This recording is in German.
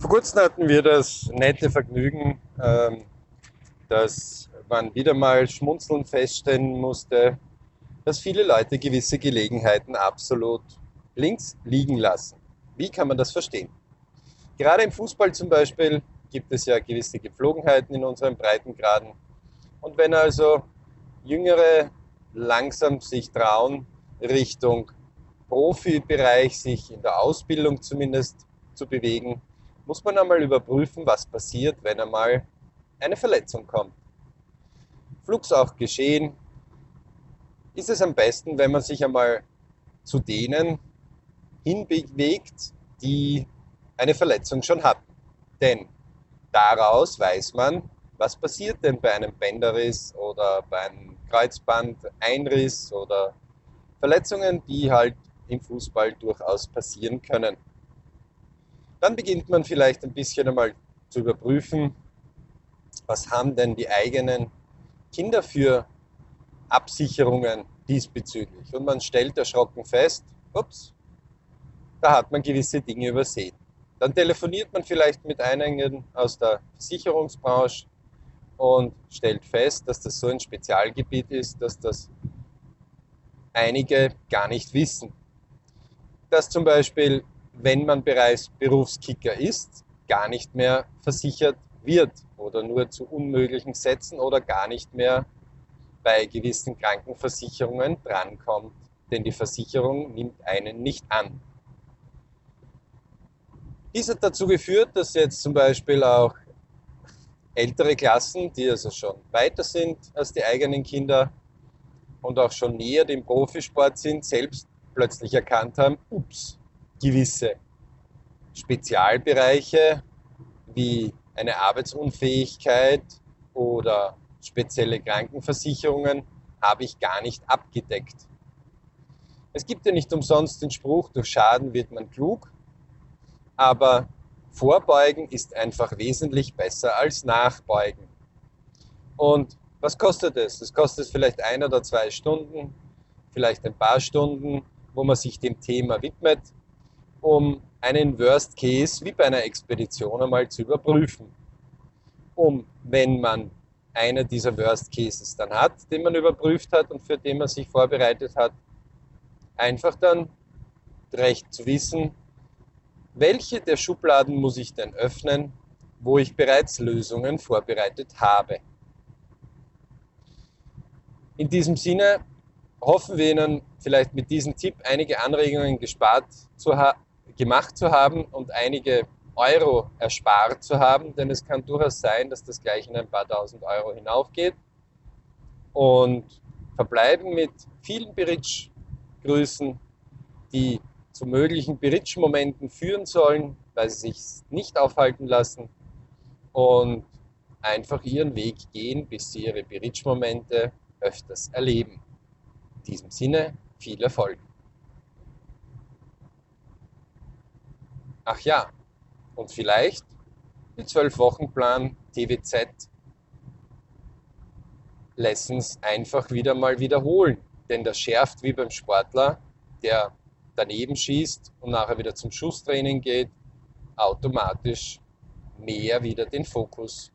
Vor kurzem hatten wir das nette Vergnügen, ähm, dass man wieder mal schmunzeln feststellen musste, dass viele Leute gewisse Gelegenheiten absolut links liegen lassen. Wie kann man das verstehen? Gerade im Fußball zum Beispiel gibt es ja gewisse Gepflogenheiten in unseren Breitengraden. Und wenn also Jüngere langsam sich trauen, Richtung Profibereich sich in der Ausbildung zumindest zu bewegen, muss man einmal überprüfen, was passiert, wenn einmal eine Verletzung kommt. Flugs auch geschehen, ist es am besten, wenn man sich einmal zu denen hinbewegt, die eine Verletzung schon hatten. Denn daraus weiß man, was passiert denn bei einem Bänderriss oder bei einem Kreuzbandeinriss oder Verletzungen, die halt im Fußball durchaus passieren können. Dann beginnt man vielleicht ein bisschen einmal zu überprüfen, was haben denn die eigenen Kinder für Absicherungen diesbezüglich. Und man stellt erschrocken fest, ups, da hat man gewisse Dinge übersehen. Dann telefoniert man vielleicht mit einigen aus der Versicherungsbranche und stellt fest, dass das so ein Spezialgebiet ist, dass das einige gar nicht wissen. Dass zum Beispiel, wenn man bereits Berufskicker ist, gar nicht mehr versichert wird oder nur zu unmöglichen Sätzen oder gar nicht mehr bei gewissen Krankenversicherungen drankommt, denn die Versicherung nimmt einen nicht an. Dies hat dazu geführt, dass jetzt zum Beispiel auch ältere Klassen, die also schon weiter sind als die eigenen Kinder und auch schon näher dem Profisport sind, selbst plötzlich erkannt haben, ups, gewisse Spezialbereiche wie eine Arbeitsunfähigkeit oder spezielle Krankenversicherungen habe ich gar nicht abgedeckt. Es gibt ja nicht umsonst den Spruch, durch Schaden wird man klug. Aber Vorbeugen ist einfach wesentlich besser als Nachbeugen. Und was kostet es? Es kostet vielleicht ein oder zwei Stunden, vielleicht ein paar Stunden, wo man sich dem Thema widmet, um einen Worst Case wie bei einer Expedition einmal zu überprüfen. Um, wenn man einer dieser Worst Cases dann hat, den man überprüft hat und für den man sich vorbereitet hat, einfach dann recht zu wissen, welche der Schubladen muss ich denn öffnen, wo ich bereits Lösungen vorbereitet habe? In diesem Sinne hoffen wir Ihnen vielleicht mit diesem Tipp einige Anregungen gespart zu gemacht zu haben und einige Euro erspart zu haben, denn es kann durchaus sein, dass das gleich in ein paar tausend Euro hinaufgeht. Und verbleiben mit vielen Beritsch-Grüßen, die zu möglichen Beritsch-Momenten führen sollen, weil sie sich nicht aufhalten lassen und einfach ihren Weg gehen, bis sie ihre Beritsch-Momente öfters erleben. In diesem Sinne viel Erfolg. Ach ja, und vielleicht die 12-Wochen-Plan TWZ Lessons einfach wieder mal wiederholen. Denn das schärft wie beim Sportler, der daneben schießt und nachher wieder zum Schusstraining geht, automatisch mehr wieder den Fokus